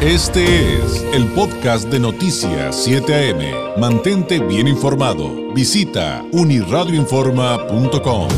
Este es el podcast de Noticias 7 AM. Mantente bien informado. Visita uniradioinforma.com.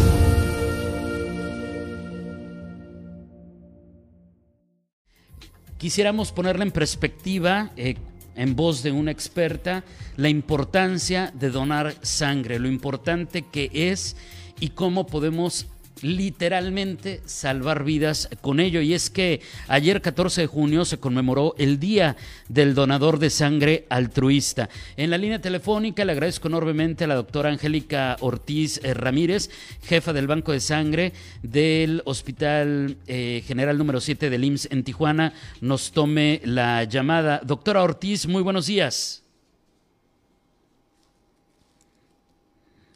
Quisiéramos ponerla en perspectiva, eh, en voz de una experta, la importancia de donar sangre, lo importante que es y cómo podemos literalmente salvar vidas con ello. Y es que ayer 14 de junio se conmemoró el Día del Donador de Sangre Altruista. En la línea telefónica le agradezco enormemente a la doctora Angélica Ortiz eh, Ramírez, jefa del Banco de Sangre del Hospital eh, General número 7 del IMSS en Tijuana, nos tome la llamada. Doctora Ortiz, muy buenos días.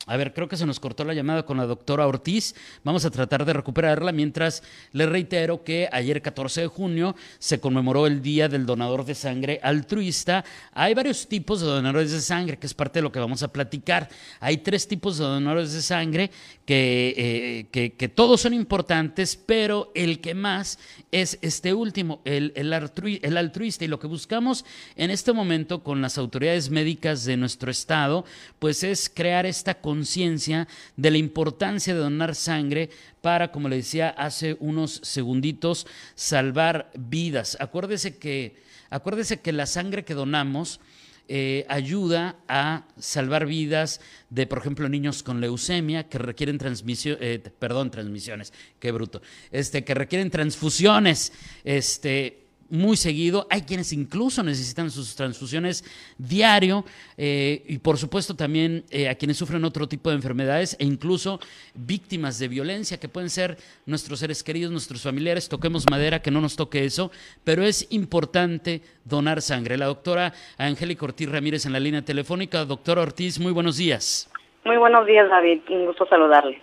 A ver, creo que se nos cortó la llamada con la doctora Ortiz. Vamos a tratar de recuperarla mientras le reitero que ayer 14 de junio se conmemoró el Día del Donador de Sangre Altruista. Hay varios tipos de donadores de sangre, que es parte de lo que vamos a platicar. Hay tres tipos de donadores de sangre que, eh, que, todos son importantes, pero el que más es este último, el, el, altruista. Y lo que buscamos en este momento con las autoridades médicas de nuestro estado, pues es crear esta conciencia de la importancia de donar sangre para, como le decía hace unos segunditos, salvar vidas. Acuérdese que, acuérdese que la sangre que donamos eh, ayuda a salvar vidas de, por ejemplo, niños con leucemia que requieren transmisión, eh, perdón, transmisiones, qué bruto, este, que requieren transfusiones, este, muy seguido. Hay quienes incluso necesitan sus transfusiones diario eh, y por supuesto también eh, a quienes sufren otro tipo de enfermedades e incluso víctimas de violencia que pueden ser nuestros seres queridos, nuestros familiares. Toquemos madera, que no nos toque eso, pero es importante donar sangre. La doctora Angélica Ortiz Ramírez en la línea telefónica. Doctora Ortiz, muy buenos días. Muy buenos días, David. Un gusto saludarle.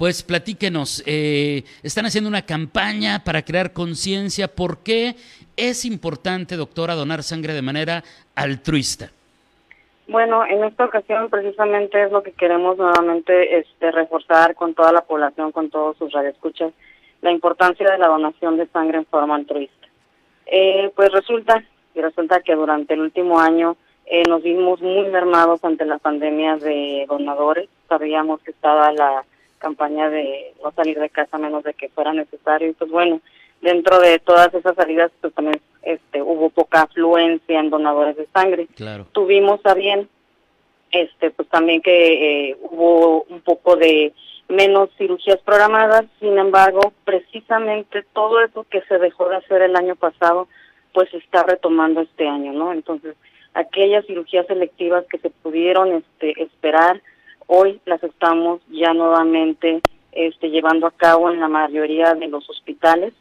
Pues platíquenos, eh, están haciendo una campaña para crear conciencia. ¿Por qué es importante, doctora, donar sangre de manera altruista? Bueno, en esta ocasión precisamente es lo que queremos nuevamente este, reforzar con toda la población, con todos sus radioescuchas, la importancia de la donación de sangre en forma altruista. Eh, pues resulta, y resulta que durante el último año eh, nos vimos muy mermados ante la pandemia de donadores. Sabíamos que estaba la campaña de no salir de casa menos de que fuera necesario y pues bueno, dentro de todas esas salidas pues también este hubo poca afluencia en donadores de sangre. Claro. Tuvimos a bien este pues también que eh, hubo un poco de menos cirugías programadas, sin embargo, precisamente todo eso que se dejó de hacer el año pasado pues se está retomando este año, ¿no? Entonces, aquellas cirugías selectivas que se pudieron este esperar Hoy las estamos ya nuevamente este, llevando a cabo en la mayoría de los hospitales.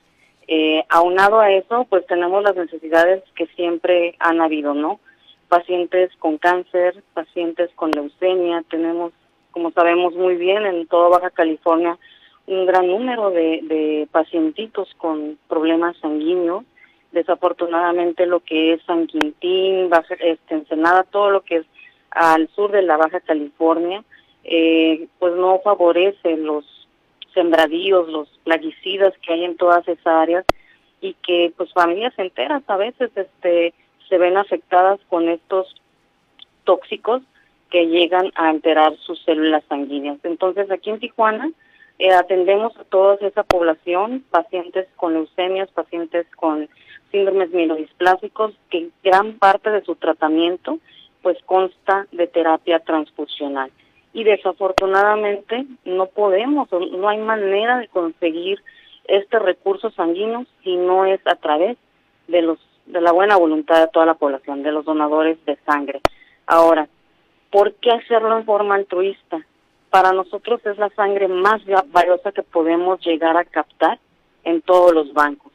Eh, aunado a eso, pues tenemos las necesidades que siempre han habido, ¿no? Pacientes con cáncer, pacientes con leucemia, tenemos, como sabemos muy bien, en toda Baja California un gran número de, de pacientitos con problemas sanguíneos. Desafortunadamente lo que es San Quintín, Baja, este, Ensenada, todo lo que es al sur de la Baja California, eh, pues no favorece los sembradíos, los plaguicidas que hay en todas esas áreas y que pues familias enteras a veces este se ven afectadas con estos tóxicos que llegan a alterar sus células sanguíneas. Entonces aquí en Tijuana eh, atendemos a toda esa población, pacientes con leucemias, pacientes con síndromes mielodisplásicos, que gran parte de su tratamiento pues consta de terapia transfusional y desafortunadamente no podemos, no hay manera de conseguir este recurso sanguíneo si no es a través de los de la buena voluntad de toda la población, de los donadores de sangre. Ahora, ¿por qué hacerlo en forma altruista? Para nosotros es la sangre más valiosa que podemos llegar a captar en todos los bancos,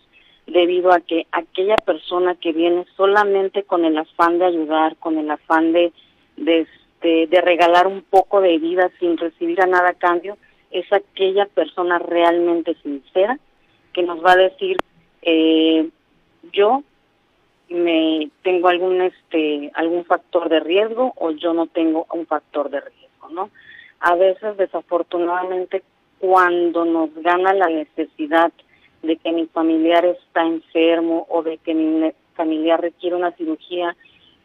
debido a que aquella persona que viene solamente con el afán de ayudar, con el afán de, de de, regalar un poco de vida sin recibir a nada a cambio, es aquella persona realmente sincera que nos va a decir, eh, yo me tengo algún este algún factor de riesgo o yo no tengo un factor de riesgo, ¿no? A veces desafortunadamente cuando nos gana la necesidad de que mi familiar está enfermo o de que mi familiar requiere una cirugía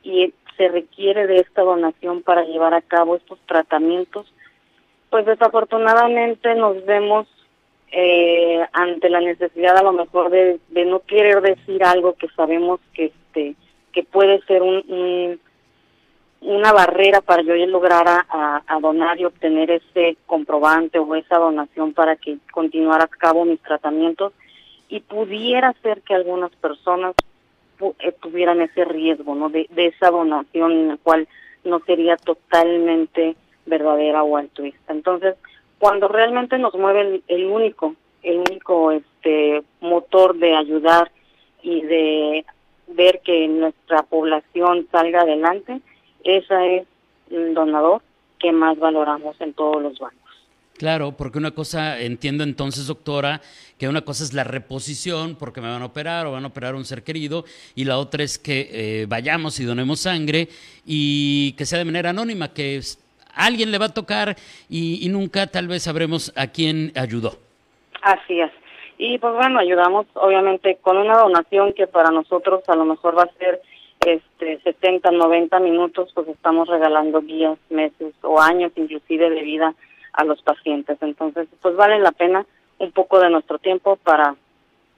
y se requiere de esta donación para llevar a cabo estos tratamientos, pues desafortunadamente nos vemos eh, ante la necesidad a lo mejor de, no querer decir algo que sabemos que este que puede ser un, una barrera para yo lograr a, a, donar y obtener ese comprobante o esa donación para que continuara a cabo mis tratamientos. Y pudiera ser que algunas personas eh, tuvieran ese riesgo no de, esa donación en la cual no sería totalmente verdadera o altruista entonces cuando realmente nos mueve el, el único el único este motor de ayudar y de ver que nuestra población salga adelante, esa es el donador que más valoramos en todos los bancos. Claro, porque una cosa, entiendo entonces, doctora, que una cosa es la reposición, porque me van a operar o van a operar a un ser querido, y la otra es que eh, vayamos y donemos sangre y que sea de manera anónima, que alguien le va a tocar y, y nunca tal vez sabremos a quién ayudó. Así es. Y pues bueno, ayudamos obviamente con una donación que para nosotros a lo mejor va a ser este 70, 90 minutos, pues estamos regalando días, meses o años inclusive de vida a los pacientes. Entonces, pues vale la pena un poco de nuestro tiempo para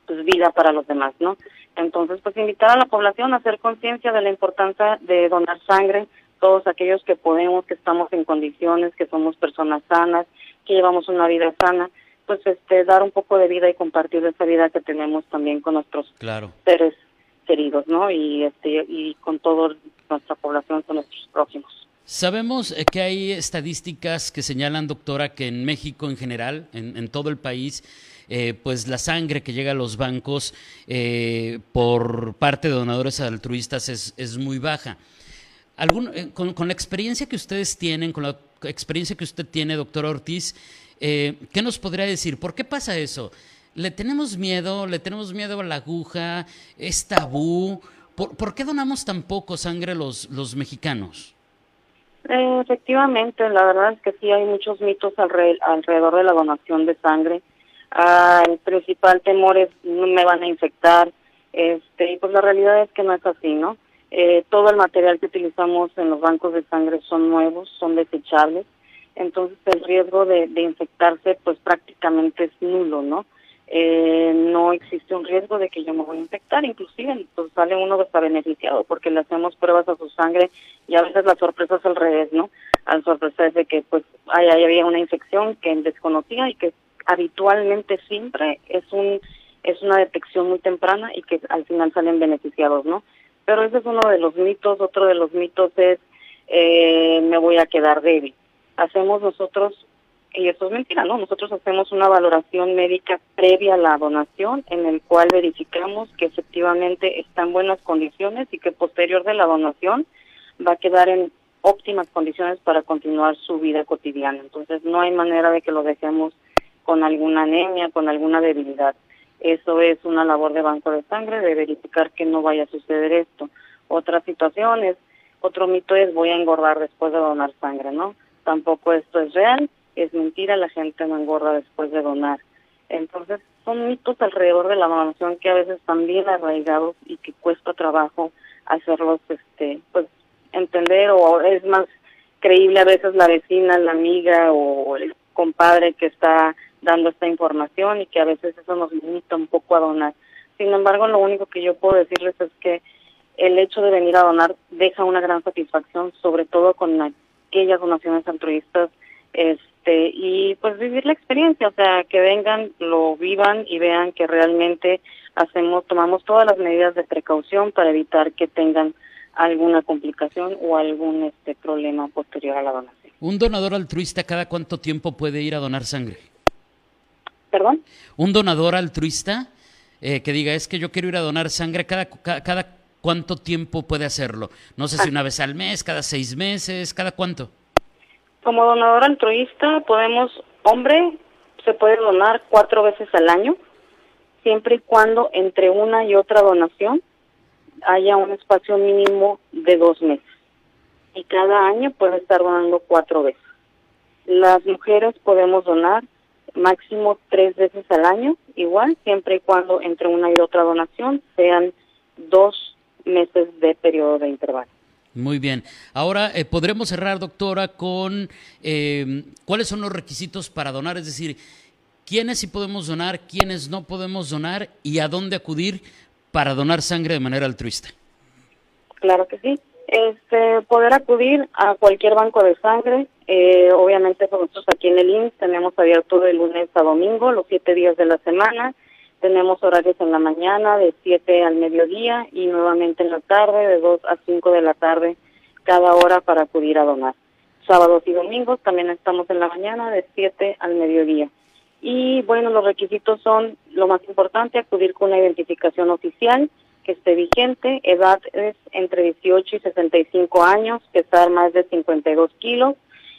pues vida para los demás, ¿no? Entonces, pues invitar a la población a hacer conciencia de la importancia de donar sangre, todos aquellos que podemos, que estamos en condiciones, que somos personas sanas, que llevamos una vida sana, pues este dar un poco de vida y compartir esa vida que tenemos también con nuestros seres queridos, ¿no? Y este y con toda nuestra población, con nuestros prójimos. Sabemos eh, que hay estadísticas que señalan, doctora, que en México en general, en, todo el país, eh, pues la sangre que llega a los bancos eh, por parte de donadores altruistas es, muy baja. ¿Algún, con, la experiencia que ustedes tienen, con la experiencia que usted tiene, doctora Ortiz, ¿Qué nos podría decir? ¿Por qué pasa eso? ¿Le tenemos miedo? ¿Le tenemos miedo a la aguja? ¿Es tabú? ¿Por, qué donamos tan poco sangre los, los mexicanos? Eh, efectivamente, la verdad es que sí hay muchos mitos alrededor de la donación de sangre. Ah, el principal temor es me van a infectar, este, y pues la realidad es que no es así, ¿no? Eh, todo el material que utilizamos en los bancos de sangre son nuevos, son desechables entonces el riesgo de, infectarse pues prácticamente es nulo, ¿no? Eh, no existe un riesgo de que yo me voy a infectar, inclusive pues sale uno está beneficiado porque le hacemos pruebas a su sangre y a veces la sorpresa es al revés, ¿no? Al sorpresa es de que pues hay, había una infección que desconocía y que habitualmente siempre es un es una detección muy temprana y que al final salen beneficiados, ¿no? Pero ese es uno de los mitos, otro de los mitos es eh, me voy a quedar débil hacemos nosotros, y esto es mentira, ¿no? Nosotros hacemos una valoración médica previa a la donación en el cual verificamos que efectivamente está en buenas condiciones y que posterior de la donación va a quedar en óptimas condiciones para continuar su vida cotidiana. Entonces no hay manera de que lo dejemos con alguna anemia, con alguna debilidad. Eso es una labor de banco de sangre, de verificar que no vaya a suceder esto. Otra situación es, otro mito es voy a engordar después de donar sangre, ¿no? tampoco esto es real, es mentira, la gente no engorda después de donar. Entonces, son mitos alrededor de la donación que a veces están bien arraigados y que cuesta trabajo hacerlos, este, pues, entender o es más creíble a veces la vecina, la amiga o el compadre que está dando esta información y que a veces eso nos limita un poco a donar. Sin embargo, lo único que yo puedo decirles es que el hecho de venir a donar deja una gran satisfacción, sobre todo con la aquellas donaciones altruistas este y pues vivir la experiencia, o sea, que vengan, lo vivan y vean que realmente hacemos tomamos todas las medidas de precaución para evitar que tengan alguna complicación o algún este problema posterior a la donación. Un donador altruista cada cuánto tiempo puede ir a donar sangre? ¿Perdón? Un donador altruista eh, que diga, es que yo quiero ir a donar sangre cada, cada, cada ¿cuánto tiempo puede hacerlo? No sé si ah. una vez al mes, cada seis meses, cada cuánto. Como donador altruista podemos, hombre, se puede donar cuatro veces al año, siempre y cuando entre una y otra donación haya un espacio mínimo de dos meses. Y cada año puede estar donando cuatro veces. Las mujeres podemos donar máximo tres veces al año, igual, siempre y cuando entre una y otra donación sean dos meses de periodo de intervalo. Muy bien. Ahora eh, podremos cerrar, doctora, con eh, cuáles son los requisitos para donar, es decir, quiénes sí podemos donar, quiénes no podemos donar y a dónde acudir para donar sangre de manera altruista. Claro que sí. Este, poder acudir a cualquier banco de sangre. Eh, obviamente nosotros aquí en el INS tenemos abierto de lunes a domingo, los siete días de la semana. Tenemos horarios en la mañana de 7 al mediodía y nuevamente en la tarde de 2 a 5 de la tarde cada hora para acudir a donar. Sábados y domingos también estamos en la mañana de 7 al mediodía. Y bueno, los requisitos son lo más importante, acudir con una identificación oficial que esté vigente, edad es entre 18 y 65 años, pesar más de 52 kilos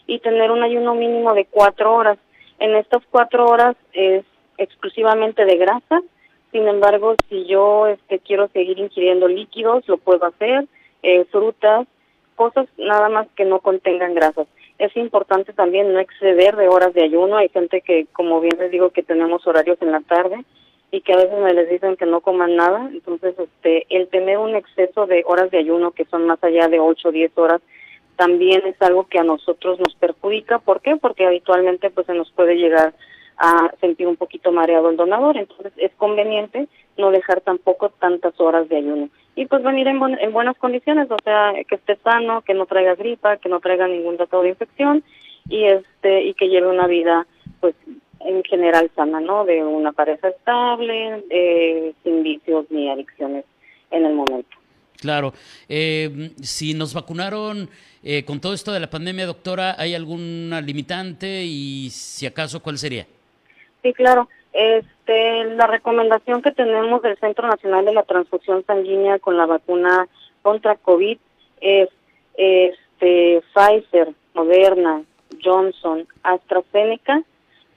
y tener un ayuno mínimo de 4 horas. En estas 4 horas es exclusivamente de grasa. Sin embargo, si yo este, quiero seguir ingiriendo líquidos, lo puedo hacer, eh, frutas, cosas nada más que no contengan grasas. Es importante también no exceder de horas de ayuno. Hay gente que, como bien les digo, que tenemos horarios en la tarde y que a veces me les dicen que no coman nada. Entonces, este, el tener un exceso de horas de ayuno que son más allá de 8 o 10 horas también es algo que a nosotros nos perjudica. ¿Por qué? Porque habitualmente pues se nos puede llegar a sentir un poquito mareado el donador. Entonces es conveniente no dejar tampoco tantas horas de ayuno. Y pues venir en, en buenas condiciones, o sea, que esté sano, que no traiga gripa, que no traiga ningún dato de infección y este y que lleve una vida pues en general sana, ¿no? De una pareja estable, eh, sin vicios ni adicciones en el momento. Claro. Eh, si nos vacunaron eh, con todo esto de la pandemia, doctora, ¿hay alguna limitante y si acaso cuál sería? Sí, claro. Este, la recomendación que tenemos del Centro Nacional de la Transfusión Sanguínea con la vacuna contra COVID es este, Pfizer, Moderna, Johnson, AstraZeneca,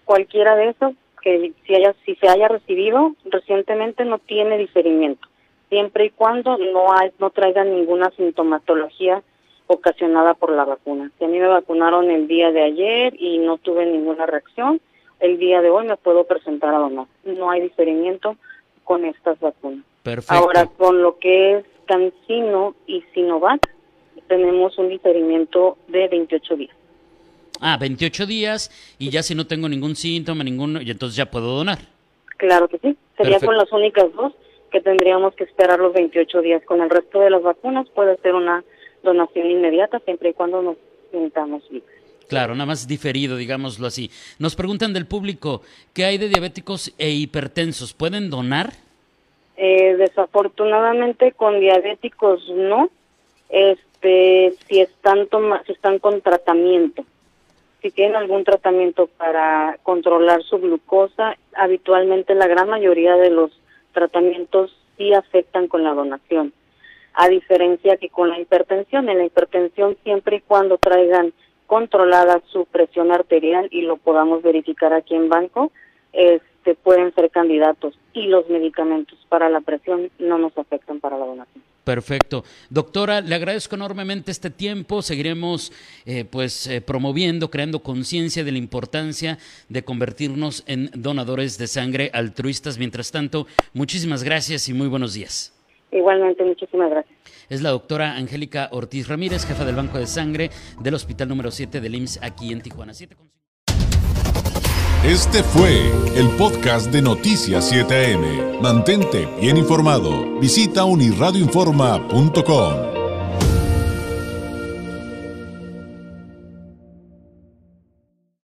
cualquiera de esos que si, haya, si se haya recibido recientemente no tiene diferimiento, siempre y cuando no, hay, no traiga ninguna sintomatología ocasionada por la vacuna. Si a mí me vacunaron el día de ayer y no tuve ninguna reacción, el día de hoy me puedo presentar a donar. No hay diferimiento con estas vacunas. Perfecto. Ahora, con lo que es Cancino y Sinovac, tenemos un diferimiento de 28 días. Ah, 28 días y ya si no tengo ningún síntoma, ninguno, y entonces ya puedo donar. Claro que sí. Sería con las únicas dos que tendríamos que esperar los 28 días. Con el resto de las vacunas puede ser una donación inmediata siempre y cuando nos sintamos bien. Claro, nada más diferido, digámoslo así. Nos preguntan del público, ¿qué hay de diabéticos e hipertensos? ¿Pueden donar? Eh, desafortunadamente con diabéticos no, este, si están si están con tratamiento, si tienen algún tratamiento para controlar su glucosa, habitualmente la gran mayoría de los tratamientos sí afectan con la donación, a diferencia que con la hipertensión, en la hipertensión siempre y cuando traigan controlada su presión arterial y lo podamos verificar aquí en banco, este, pueden ser candidatos y los medicamentos para la presión no nos afectan para la donación. Perfecto. Doctora, le agradezco enormemente este tiempo. Seguiremos eh, pues eh, promoviendo, creando conciencia de la importancia de convertirnos en donadores de sangre altruistas. Mientras tanto, muchísimas gracias y muy buenos días. Igualmente, muchísimas gracias. Es la doctora Angélica Ortiz Ramírez, jefa del Banco de Sangre del Hospital número 7 del IMSS aquí en Tijuana. Este fue el podcast de Noticias 7am. Mantente bien informado. Visita unirradioinforma.com.